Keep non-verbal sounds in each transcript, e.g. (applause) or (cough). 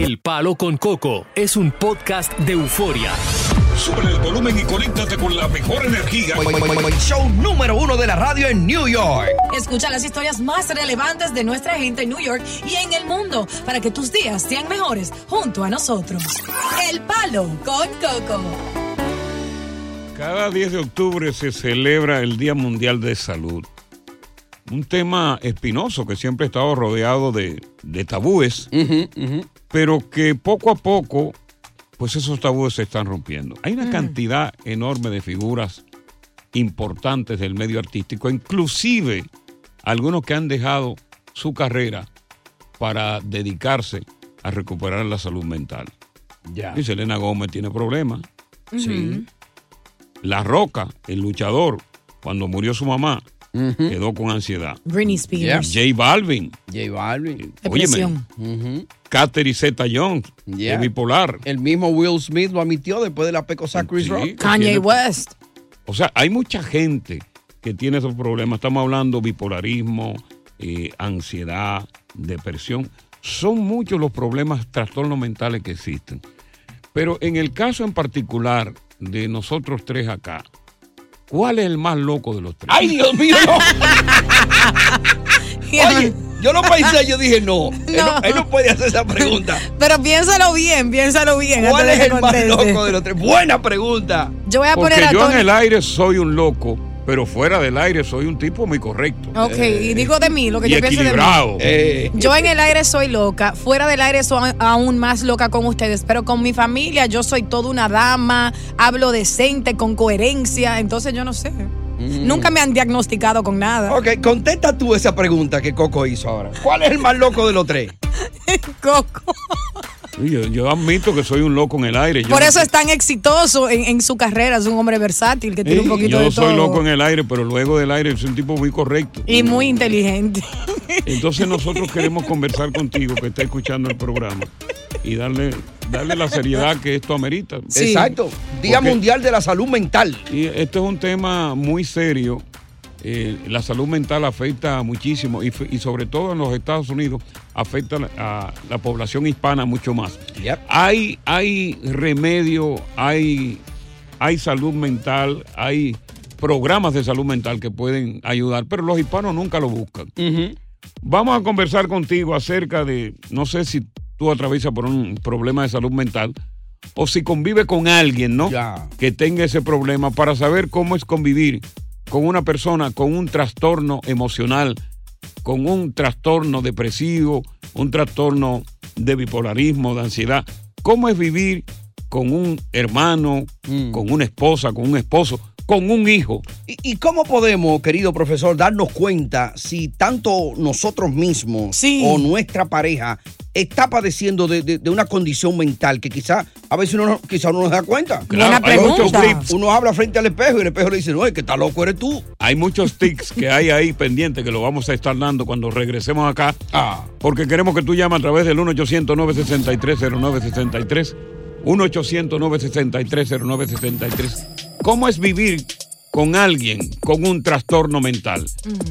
El Palo con Coco es un podcast de euforia. Sube el volumen y conéctate con la mejor energía. Show número uno de la radio en New York. Escucha las historias más relevantes de nuestra gente en New York y en el mundo para que tus días sean mejores junto a nosotros. El Palo con Coco. Cada 10 de octubre se celebra el Día Mundial de Salud. Un tema espinoso que siempre ha estado rodeado de, de tabúes, pero que poco a poco, pues esos tabúes se están rompiendo. Hay una cantidad enorme de figuras importantes del medio artístico, inclusive algunos que han dejado su carrera para dedicarse a recuperar la salud mental. Ya. Y Selena Gómez tiene problemas. Sí. La Roca, el luchador, cuando murió su mamá, quedó con ansiedad. Britney Spears. J Balvin, J Balvin. Depresión. Catherine Zeta Jones, Yeah. es bipolar. El mismo Will Smith lo admitió después de la pecosa Chris Sí, Rock. Kanye tiene- West. O sea, hay mucha gente que tiene esos problemas. Estamos hablando bipolarismo, eh, ansiedad, depresión. Son muchos los problemas, trastornos mentales que existen. Pero en el caso en particular de nosotros tres acá, ¿cuál es el más loco de los tres? ¡Ay, Dios mío! (laughs) (laughs) Oye, yo lo pensé, yo dije, no, Él, no, él no puede hacer esa pregunta. (laughs) Pero piénsalo bien, piénsalo bien. ¿Cuál es el más loco de los tres? Buena pregunta. Yo voy a Porque poner a yo en el aire soy un loco, pero fuera del aire soy un tipo muy correcto. Ok, y digo de mí, lo que y yo pienso de mí. Eh, Yo en el aire soy loca, fuera del aire soy aún más loca con ustedes, pero con mi familia yo soy toda una dama, hablo decente, con coherencia, entonces yo no sé. Nunca me han diagnosticado con nada. ok, contesta tú esa pregunta que Coco hizo ahora. ¿Cuál es el más loco de los tres? (laughs) Coco. Yo, yo admito que soy un loco en el aire. Yo Por eso es tan exitoso en, en su carrera, es un hombre versátil que tiene un poquito yo de soy todo. loco en el aire, pero luego del aire soy un tipo muy correcto. Y muy inteligente. Entonces nosotros queremos conversar contigo que está escuchando el programa y darle, darle la seriedad que esto amerita. Sí. Exacto. Día Porque- Mundial de la Salud Mental. Y este es un tema muy serio. Eh, la salud mental afecta muchísimo y, sobre todo en los Estados Unidos afecta a la población hispana mucho más. Yep. Hay, hay remedio, hay, hay salud mental, hay programas de salud mental que pueden ayudar, pero los hispanos nunca lo buscan. Vamos a conversar contigo acerca de, no sé si tú atraviesas por un problema de salud mental o si convive con alguien, ¿no? Que tenga ese problema para saber cómo es convivir con una persona con un trastorno emocional, con un trastorno depresivo, un trastorno de bipolarismo, de ansiedad. ¿Cómo es vivir con un hermano, Mm. con una esposa, con un esposo, con un hijo? ¿Y, y cómo podemos, querido profesor, darnos cuenta si tanto nosotros mismos Sí. o nuestra pareja está padeciendo de, de- de una condición mental que quizá a veces uno, no- quizá uno no se da cuenta? Buena hay muchos pregunta. tips. Uno habla frente al espejo y el espejo le dice, no, es que está loco eres tú. Hay muchos tics que hay ahí pendientes que lo vamos a estar dando cuando regresemos acá. Ah. Porque queremos que tú llames a través del 1-800-963-0963. 1-800-963-0963. ¿Cómo es vivir con alguien con un trastorno mental?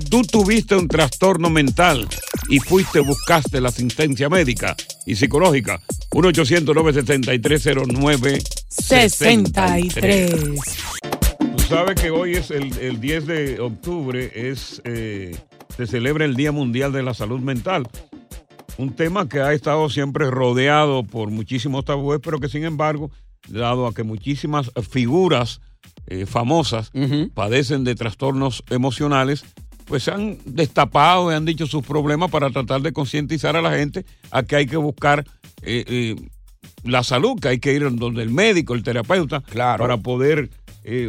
Tú tuviste un trastorno mental y fuiste, buscaste la asistencia médica y psicológica. 1-800-963-0963. 63. Tú sabes que hoy es el, el 10 de octubre, es, eh, se celebra el Día Mundial de la Salud Mental. Un tema que ha estado siempre rodeado por muchísimos tabúes, pero que sin embargo, dado a que muchísimas figuras eh, famosas padecen de trastornos emocionales, pues se han destapado y han dicho sus problemas para tratar de concientizar a la gente a que hay que buscar eh, eh, la salud, que hay que ir donde el médico, el terapeuta, Claro. para poder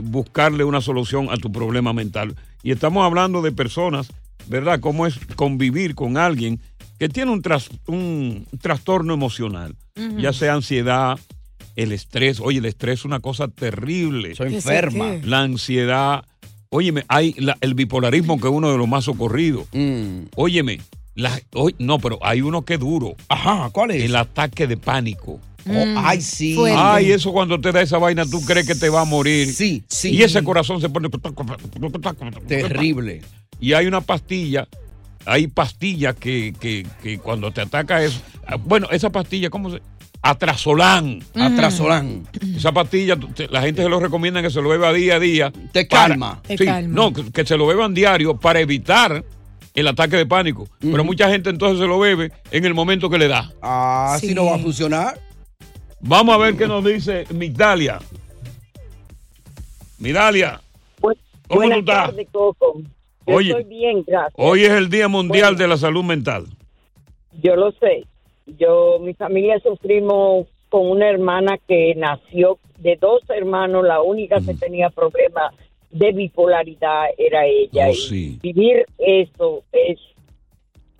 buscarle una solución a tu problema mental. Y estamos hablando de personas, ¿verdad? ¿Cómo es convivir con alguien que tiene un, tras- un trastorno emocional, ya sea ansiedad, el estrés. Oye, el estrés es una cosa terrible. Soy ¿Qué sé enferma. La ansiedad. Óyeme, hay la- el bipolarismo que es uno de los más socorridos. Mm. Óyeme, la- oy- no, pero hay uno que es duro. Ajá, ¿cuál es? El ataque de pánico. Oh, ay, sí. Fuerte. Ay, eso cuando te da esa vaina, tú crees que te va a morir. Sí, sí. Y ese corazón se pone. Terrible. Y hay una pastilla, hay pastillas que, que, que cuando te ataca eso. ah, Bueno, esa pastilla, ¿cómo se.? Atrasolán. Atrasolán. Esa pastilla, la gente se lo recomienda que se lo beba día a día. Te para- calma. Te sí, calma. No, que, que se lo beban diario para evitar el ataque de pánico. Pero mucha gente entonces se lo bebe en el momento que le da. Ah, Sí. si no va a funcionar. Vamos a ver qué nos dice Migdalia. Migdalia, ¿cómo tú estás? Coco. Yo Oye. estoy bien, gracias. Hoy es el Día Mundial Bueno. de la Salud Mental. Yo lo sé. Yo, mi familia sufrimos con una hermana que nació de dos hermanos. La única que tenía problemas de bipolaridad era ella. Oh, Y sí. Vivir eso es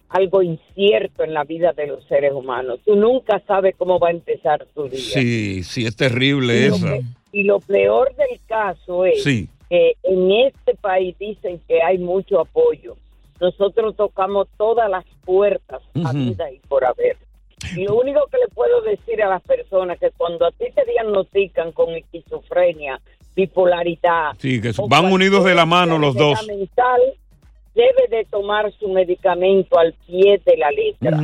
algo incierto en la vida de los seres humanos. Tú nunca sabes cómo va a empezar tu día. Sí, sí, es terrible Y lo, esa. pe- y lo peor del caso es Sí. Que en este país dicen que hay mucho apoyo. Nosotros tocamos todas las puertas a Ujú. vida y por haber. Y lo único que le puedo decir a las personas que cuando a ti te diagnostican con esquizofrenia, bipolaridad, Sí, que van unidos de la mano los dos. mental, debe de tomar su medicamento al pie de la letra.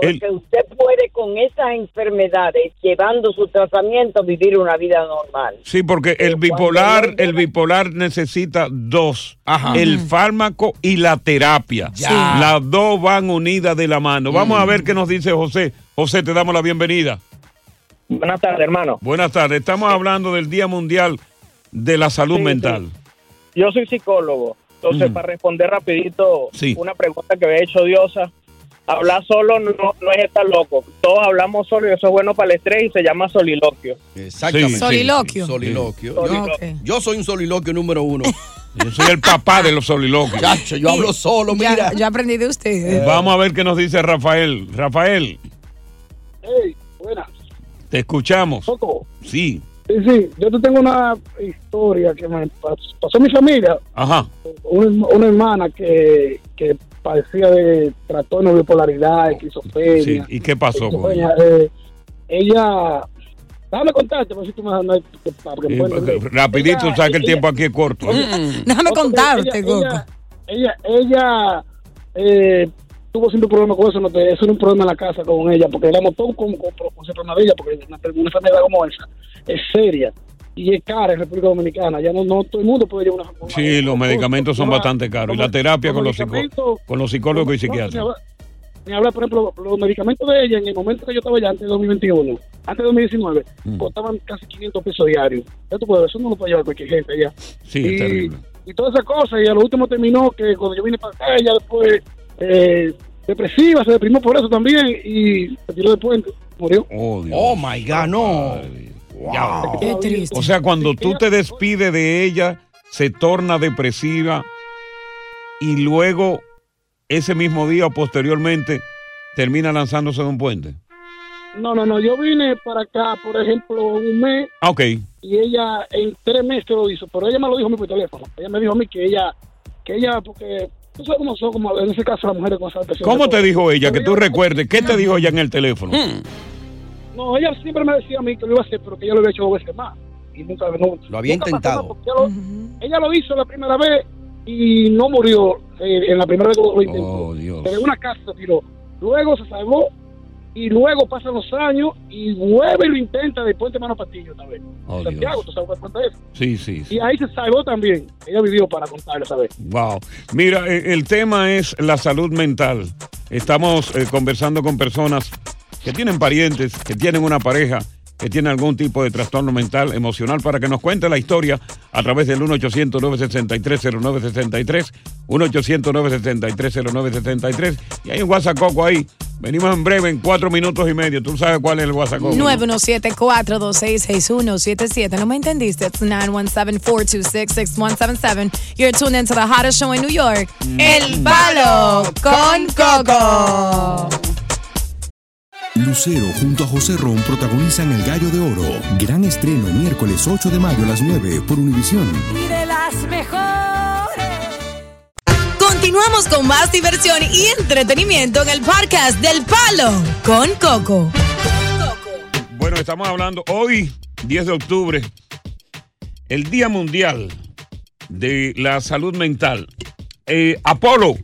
Porque El- usted puede con esas enfermedades, llevando su tratamiento, vivir una vida normal. Sí, porque el bipolar, el bipolar necesita dos, Ajá. el fármaco y la terapia. Ya. Las dos van unidas de la mano. Vamos a ver qué nos dice José. José, te damos la bienvenida. Buenas tardes, hermano. Buenas tardes. Estamos hablando del Día Mundial de la Salud Sí, Mental. Yo soy psicólogo, entonces Mm. para responder rapidito Sí. una pregunta que había hecho Diosa, hablar solo no, no es estar loco. Todos hablamos solo y eso es bueno para el estrés y se llama soliloquio. Exactamente. Sí, Soliloquio. Soliloquio. Sí. Yo, yo soy un soliloquio número uno. (laughs) Yo soy el papá de los soliloquios. Chacho, yo hablo solo, mira. ya aprendí de ustedes. Vamos a ver qué nos dice Rafael. Rafael, Hey, buenas. te escuchamos. Sí. Sí, sí, yo te tengo una historia que me pas- pasó en mi familia. Ajá. Una, una hermana que, que padecía de trastorno de bipolaridad, esquizofrenia. Sí. ¿Y qué pasó con ella? esquizofrenia, eh, ella, déjame contarte, por si tú me no hay- para que Sí, puedas porque entender. Rapidito, Ella- sabes que el ella- tiempo aquí es corto. Déjame Ok, contarte, ella- Coco. Ella, ella, ella, eh, tuvo siempre problemas con eso, no te- eso era un problema en la casa con ella, porque éramos todos con, con, con ese problema de ella, porque una, una enfermedad como esa es seria cara en República Dominicana. Ya no, no todo el mundo puede llevar una. una- Sí, los medicamentos son bastante caros. Y la terapia con los, con los psicólogos y psiquiatras. Ni hablar, ni hablar, por ejemplo, los medicamentos de ella en el momento que yo estaba allá, antes de 2021, antes de 2019, Mm. costaban casi 500 pesos diarios. Ya tú puedes eso no lo puede llevar cualquier gente allá Sí, y, es terrible. y todas esas cosas. Y a lo último terminó que cuando yo vine para acá, ella después eh, depresiva, se deprimió por eso también y se tiró de puente, murió. Oh, Dios. Oh my God, no. Ay, Wow. Qué triste. O sea, cuando tú te despides de ella, se torna depresiva y luego ese mismo día o posteriormente termina lanzándose de un puente. No, no, no, yo vine para acá, por ejemplo, un mes Ah, ok. y ella en tres meses lo hizo, pero ella me lo dijo a mí por teléfono. Ella me dijo a mí que ella, que ella, porque tú sabes cómo son, como en ese caso las mujeres con esa depresión. ¿Cómo te dijo ella? Que tú recuerdes. ¿Qué te dijo ella en el teléfono? Mm, No, ella siempre me decía a mí que lo iba a hacer, pero que ella lo había hecho dos veces más. Y nunca, no, Lo había nunca intentado. ella, lo, ella lo hizo la primera vez y no murió eh, en la primera vez que lo intentó. Oh, Dios. Pero en una casa se tiró. Luego se salvó y luego pasan los años y vuelve y lo intenta después de mano patillo otra vez. Oh, Santiago, Dios. tú sabes cuánto es. Sí, sí, sí. Y ahí se salvó también. Ella vivió para contarlo esa vez. Wow. Mira, eh, el tema es la salud mental. Estamos eh, conversando con personas que tienen parientes, que tienen una pareja que tiene algún tipo de trastorno mental, emocional, para que nos cuente la historia a través del 1-800-963-0963, 1-800-963-0963. Y hay un WhatsApp Coco ahí. Venimos en breve, en cuatro minutos y medio. ¿Tú sabes cuál es el WhatsApp Coco? 917-426-6177. No me entendiste. It's 917-426-6177. You're tuned into the hottest show in New York. El Palo con Coco. Lucero junto a José Ron protagonizan El Gallo de Oro. Gran estreno miércoles 8 de mayo a las 9 por Univisión. Y de las mejores. Continuamos con más diversión y entretenimiento en el podcast del Palo con Coco. Bueno, estamos hablando hoy, 10 de octubre, el Día Mundial de la Salud Mental. Eh, Apolo,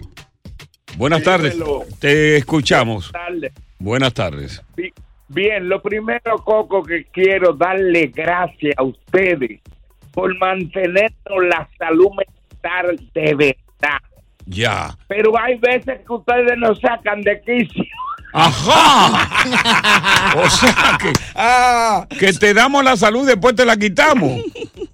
buenas tardes. Dímelo. Te escuchamos. Buenas tardes. Buenas tardes. Bi- Bien, lo primero, Coco, que quiero darle gracias a ustedes por mantenernos la salud mental de verdad. Ya. Pero hay veces que ustedes nos sacan de quicio. ¡Ajá! (laughs) o sea que, que te damos la salud y después te la quitamos. (laughs)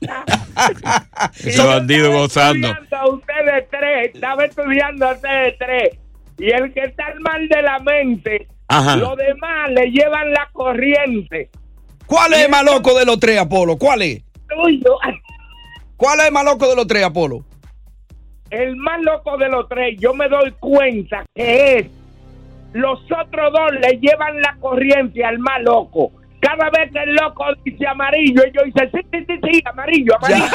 (laughs) Ese bandido gozando. Estudiando ustedes tres, estaba estudiando a ustedes tres. Y el que está mal de la mente, Ajá. los demás le llevan la corriente. ¿Cuál es el más loco de los tres, Apolo? ¿Cuál es? Tuyo. ¿Cuál es el más loco de los tres, Apolo? El más loco de los tres, yo me doy cuenta que es los otros dos le llevan la corriente al más loco. Cada vez que el loco dice amarillo, ellos dicen sí, sí, sí, sí, amarillo, amarillo. (laughs)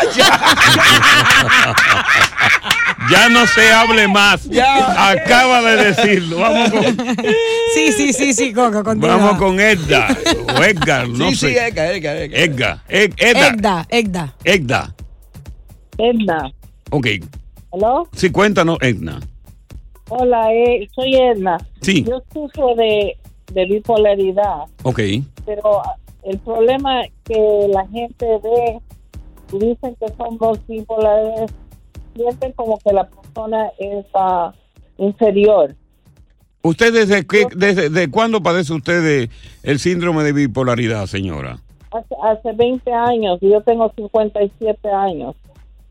Ya no se hable más. Ya. Acaba de decirlo. Vamos con, Sí, sí, sí, sí, Coco, continúa. vamos con Edda. O Edgar, no sí, sé. sí, Edgar, Edgar, Edgar. Edgar. Ed- Edda. Egda. Edda. Edna. Ok. ¿Aló? Sí, cuéntanos, Edna. Hola, eh, soy Edna. Sí. Yo sufro de, de bipolaridad, Ok. Pero ah, el problema que la gente ve y dicen que son dos bipolares, sienten como que la persona es ah, inferior. ¿Usted desde, qué, desde de cuándo padece usted de el síndrome de bipolaridad, señora? Hace, hace 20 años, y yo tengo 57 años.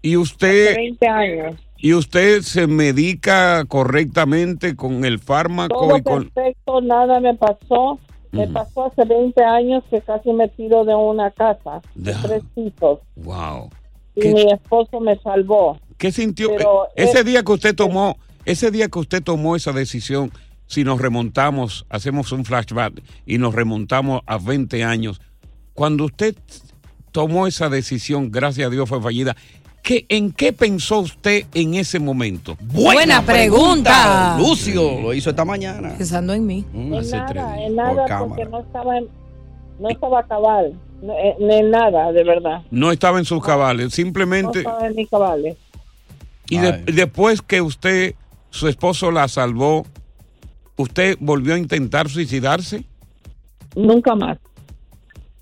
¿Y Hace usted, 20 años. y usted se medica correctamente con el fármaco Todo y con... perfecto, nada me pasó. Me pasó hace 20 años que casi me tiro de una casa de tres pisos Wow. y ¿Qué- mi esposo me salvó. ¿Qué sintió? Pero Eh, ese es- día que usted tomó, ese día que usted tomó esa decisión, si nos remontamos, hacemos un flashback y nos remontamos a 20 años, cuando usted tomó esa decisión, gracias a Dios fue fallida, ¿qué, ¿en qué pensó usted en ese momento? Buena pregunta. Lucio lo hizo esta mañana. Pensando en mí. En hace tres nada, días. en nada, porque no estaba, en- no estaba cabal, no, eh, en nada, de verdad. No estaba en sus cabales, No simplemente... estaba en mis cabales. Y de- después que usted, su esposo la salvó, ¿usted volvió a intentar suicidarse? Nunca más.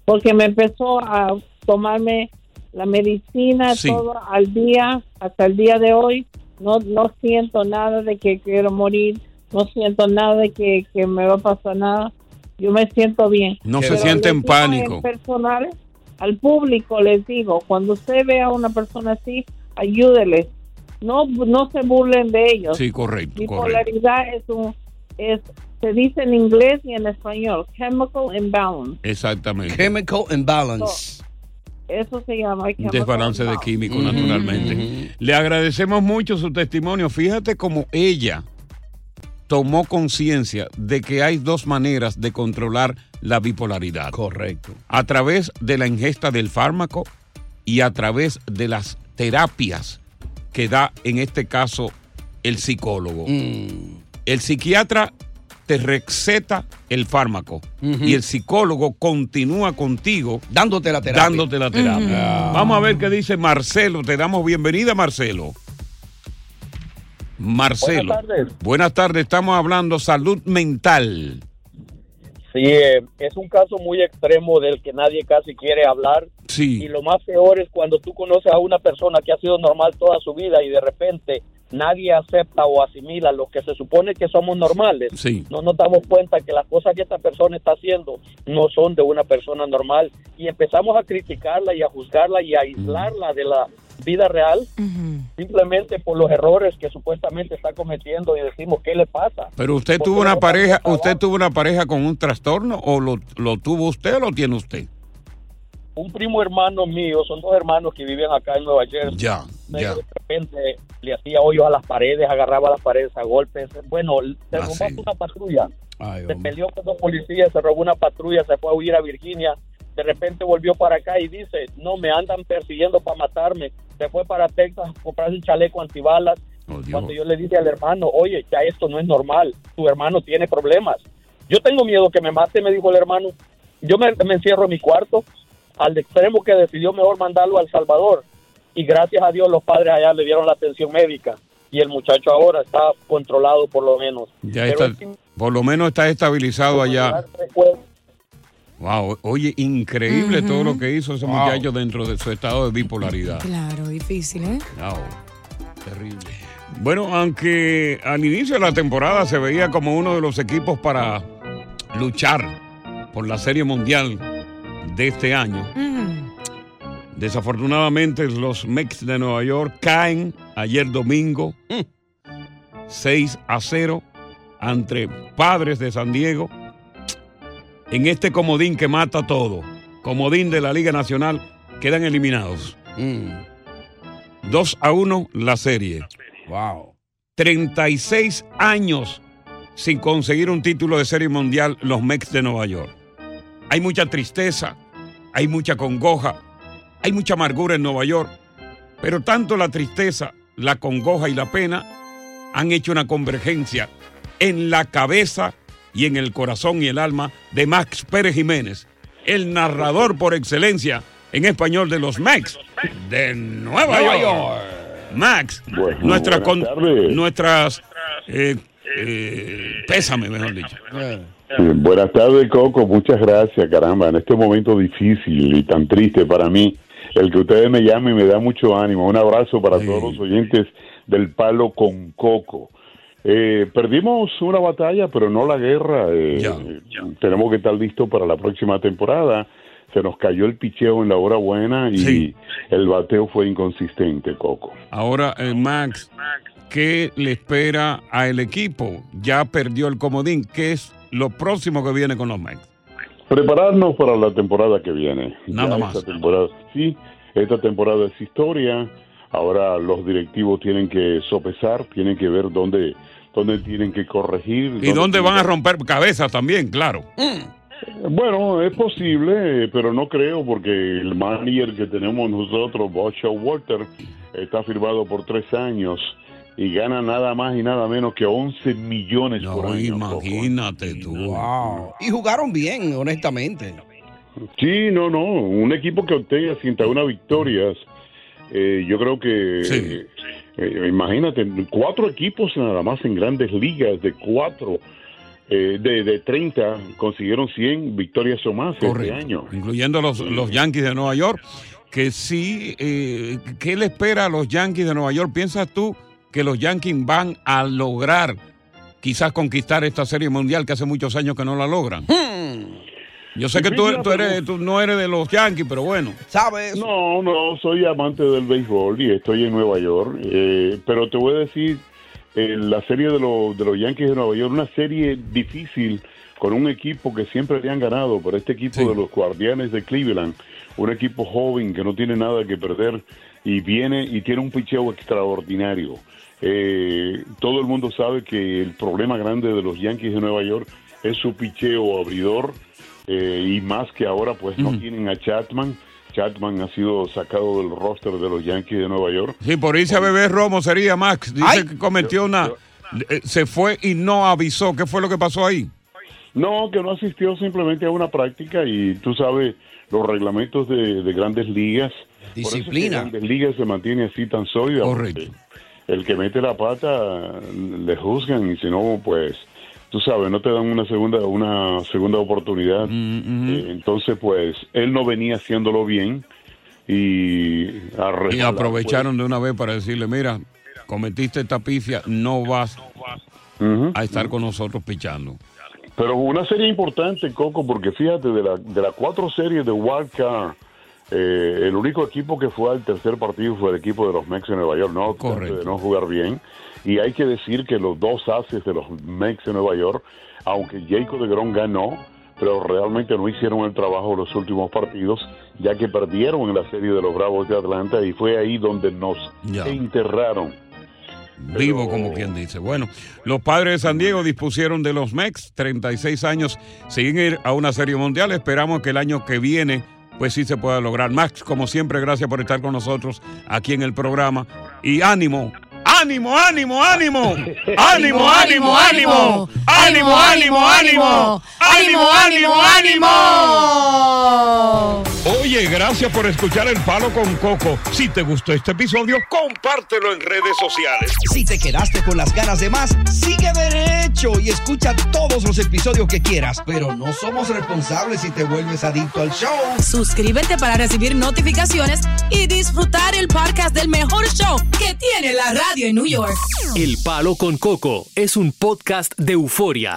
Porque me empezó a tomarme la medicina Sí. todo al día, hasta el día de hoy. No, no siento nada de que quiero morir, no siento nada de que, que me va a pasar nada. Yo me siento bien. No se siente en pánico. en personal, al público les digo, cuando usted vea a una persona así, ayúdele. No, no se burlen de ellos. Sí, correcto, correcto. Bipolaridad es un, es, se dice en inglés y en español, chemical imbalance. Exactamente. Chemical imbalance. Eso se llama Desbalance de químicos, naturalmente. Le agradecemos mucho su testimonio. Fíjate cómo ella tomó conciencia de que hay dos maneras de controlar la bipolaridad. Correcto. A través de la ingesta del fármaco y a través de las terapias que da, en este caso, el psicólogo. Mm. El psiquiatra te receta el fármaco y el psicólogo continúa contigo dándote la terapia. Dándote la terapia. Vamos a ver qué dice Marcelo. Te damos bienvenida, Marcelo. Marcelo. Buenas tardes. Buenas tardes. Estamos hablando salud mental. Sí, eh, es un caso muy extremo del que nadie casi quiere hablar. Sí. Y lo más peor es cuando tú conoces a una persona que ha sido normal toda su vida y de repente nadie acepta o asimila lo que se supone que somos normales. Sí. No nos damos cuenta que las cosas que esta persona está haciendo no son de una persona normal y empezamos a criticarla y a juzgarla y a aislarla de la vida real simplemente por los errores que supuestamente está cometiendo y decimos, ¿qué le pasa? Pero usted Porque tuvo una no pareja, usted tuvo una pareja con un trastorno o lo, lo tuvo usted o lo tiene usted? Un primo hermano mío, son dos hermanos que viven acá en Nueva Jersey. Ya, De repente le hacía hoyos a las paredes, agarraba las paredes a golpes. Bueno, se Ah, robó sí. una patrulla. Ay, se peleó con dos policías, se robó una patrulla, se fue a huir a Virginia. De repente volvió para acá y dice, no, me andan persiguiendo para matarme. Se fue para Texas a comprarse un chaleco antibalas. Oh, Cuando yo le dije al hermano, oye, ya esto no es normal, tu hermano tiene problemas. Yo tengo miedo que me mate, me dijo el hermano. Yo me, me encierro en mi cuarto, al extremo que decidió mejor mandarlo al Salvador. Y gracias a Dios los padres allá le dieron la atención médica. Y el muchacho ahora está controlado por lo menos. Ya Pero está, por lo menos está estabilizado allá. Wow, oye, increíble todo lo que hizo ese Wow. muchacho dentro de su estado de bipolaridad. Claro, difícil, ¿eh? Wow, terrible. Bueno, aunque al inicio de la temporada se veía como uno de los equipos para luchar por la Serie Mundial de este año, desafortunadamente los Mets de Nueva York caen ayer domingo 6 a 0 ante Padres de San Diego en este comodín que mata todo, comodín de la Liga Nacional, quedan eliminados. 2 a 1 la serie. Wow. 36 años sin conseguir un título de serie mundial los Mets de Nueva York. Hay mucha tristeza, hay mucha congoja, hay mucha amargura en Nueva York, pero tanto la tristeza, la congoja y la pena han hecho una convergencia en la cabeza y en el corazón y el alma de Max Pérez Jiménez, el narrador por excelencia en español de los Mets de Nueva, Nueva York. Max, Bueno, nuestras, buenas con- tardes. nuestras eh, eh, pésame, mejor dicho. Sí, Buenas tardes, Coco. Muchas gracias, caramba. En este momento difícil y tan triste para mí, el que ustedes me llamen me da mucho ánimo. Un abrazo para todos los oyentes del Palo con Coco. Eh, perdimos una batalla, pero no la guerra. Eh, Tenemos que estar listos para la próxima temporada. Se nos cayó el picheo en la hora buena y el bateo fue inconsistente, Coco. Ahora, eh, Max, ¿qué le espera al equipo? Ya perdió el comodín. ¿Qué es lo próximo que viene con los Mets? Prepararnos para la temporada que viene. Nada Ya más. Esta temporada, sí, esta temporada es historia. Ahora los directivos tienen que sopesar, tienen que ver dónde, dónde tienen que corregir. ¿Y dónde van a romper cabezas también? Claro. Bueno, es posible, pero no creo porque el manager que tenemos nosotros, Bob Walter, está firmado por tres años y gana nada más y nada menos que 11 millones por año. Imagínate tú. Wow. Y jugaron bien, honestamente. Sí, no, no. Un equipo que obtenga 101 victorias, eh, yo creo que. eh, eh, imagínate, cuatro equipos nada más en grandes ligas, de cuatro, eh, de, de 30, consiguieron 100 victorias o más este año. Incluyendo los, los Yankees de Nueva York, que sí, eh, ¿qué le espera a los Yankees de Nueva York? ¿Piensas tú que los Yankees van a lograr quizás conquistar esta serie mundial que hace muchos años que no la logran? Yo sé que tú, tú eres, tú no eres de los Yankees, pero bueno. ¿Sabes? No, no, soy amante del béisbol y estoy en Nueva York. eh, pero te voy a decir, eh, la serie de, los de los Yankees de Nueva York, una serie difícil con un equipo que siempre le han ganado, pero este equipo de los Guardianes de Cleveland, un equipo joven que no tiene nada que perder y viene y tiene un picheo extraordinario. Eh, todo el mundo sabe que el problema grande de los Yankees de Nueva York es su picheo abridor eh, y más que ahora pues no tienen a Chapman. Chapman ha sido sacado del roster de los Yankees de Nueva York. Sí, por irse a beber romo sería Max. Dice que cometió una. eh, Se fue y no avisó. ¿Qué fue lo que pasó ahí? No, que no asistió simplemente a una práctica y tú sabes los reglamentos de, de grandes ligas. Por eso es que Disciplina. grandes ligas se mantiene así tan sólida. Correcto. El que mete la pata le juzgan y si no, pues tú sabes, no te dan una segunda una segunda oportunidad. Eh, entonces, pues él no venía haciéndolo bien y, Y aprovecharon de una vez para decirle, mira, cometiste esta pifia, no vas a estar con nosotros pichando. Pero una serie importante, Coco, porque fíjate, de, la, de las cuatro series de Wild Card, eh, el único equipo que fue al tercer partido fue el equipo de los Mex de Nueva York, no Correcto. de no jugar bien. Y hay que decir que los dos haces de los Mex de Nueva York, aunque Jacob de Gron ganó, pero realmente no hicieron el trabajo en los últimos partidos, ya que perdieron en la serie de los Bravos de Atlanta y fue ahí donde nos enterraron. Vivo, como quien dice. Bueno, los padres de San Diego dispusieron de los Mex, 36 años, sin ir a una serie mundial. Esperamos que el año que viene, pues sí se pueda lograr. Max, como siempre, gracias por estar con nosotros aquí en el programa. Y ánimo, ánimo, (laughs) ánimo, ánimo. Ánimo, ánimo, ánimo. Ánimo, ánimo, ánimo. Ánimo, ánimo, ánimo. Oye, gracias por escuchar El Palo con Coco. Si te gustó este episodio, compártelo en redes sociales. Si te quedaste con las ganas de más, sigue y escucha todos los episodios que quieras. Pero no somos responsables si te vuelves adicto al show. Suscríbete para recibir notificaciones y disfrutar el podcast del mejor show que tiene la radio en New York. El Palo con Coco es un podcast de euforia.